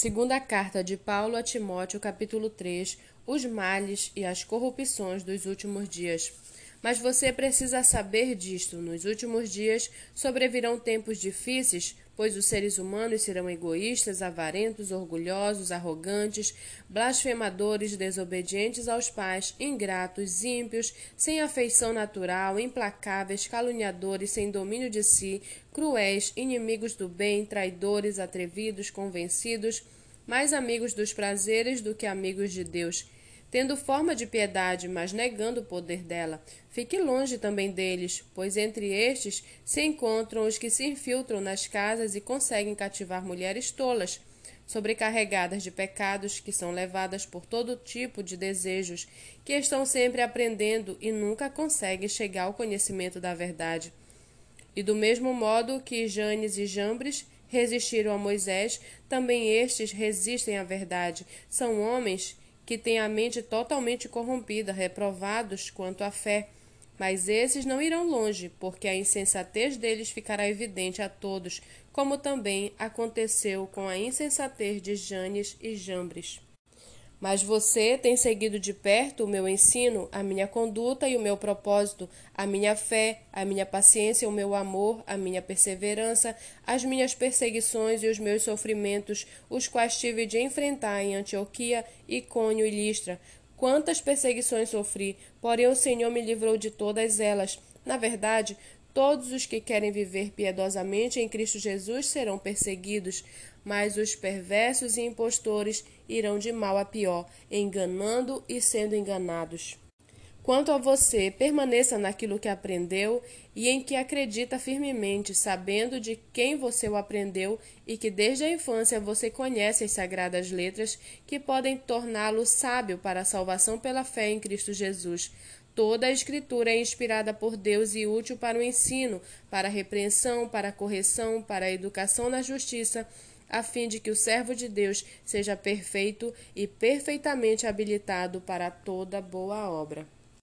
Segunda carta de Paulo a Timóteo, capítulo 3, os males e as corrupções dos últimos dias. Mas você precisa saber disto: nos últimos dias sobrevirão tempos difíceis, pois os seres humanos serão egoístas, avarentos, orgulhosos, arrogantes, blasfemadores, desobedientes aos pais, ingratos, ímpios, sem afeição natural, implacáveis, caluniadores, sem domínio de si, cruéis, inimigos do bem, traidores, atrevidos, convencidos, mais amigos dos prazeres do que amigos de Deus tendo forma de piedade, mas negando o poder dela. Fique longe também deles, pois entre estes se encontram os que se infiltram nas casas e conseguem cativar mulheres tolas, sobrecarregadas de pecados, que são levadas por todo tipo de desejos, que estão sempre aprendendo e nunca conseguem chegar ao conhecimento da verdade. E do mesmo modo que Janes e Jambres resistiram a Moisés, também estes resistem à verdade. São homens que têm a mente totalmente corrompida, reprovados quanto à fé. Mas esses não irão longe, porque a insensatez deles ficará evidente a todos, como também aconteceu com a insensatez de Janes e Jambres. Mas você tem seguido de perto o meu ensino, a minha conduta e o meu propósito, a minha fé, a minha paciência, o meu amor, a minha perseverança, as minhas perseguições e os meus sofrimentos, os quais tive de enfrentar em Antioquia, Icônio e Listra. Quantas perseguições sofri, porém o Senhor me livrou de todas elas. Na verdade, Todos os que querem viver piedosamente em Cristo Jesus serão perseguidos, mas os perversos e impostores irão de mal a pior, enganando e sendo enganados. Quanto a você, permaneça naquilo que aprendeu e em que acredita firmemente, sabendo de quem você o aprendeu e que desde a infância você conhece as sagradas letras que podem torná-lo sábio para a salvação pela fé em Cristo Jesus. Toda a Escritura é inspirada por Deus e útil para o ensino, para a repreensão, para a correção, para a educação na justiça, a fim de que o servo de Deus seja perfeito e perfeitamente habilitado para toda boa obra.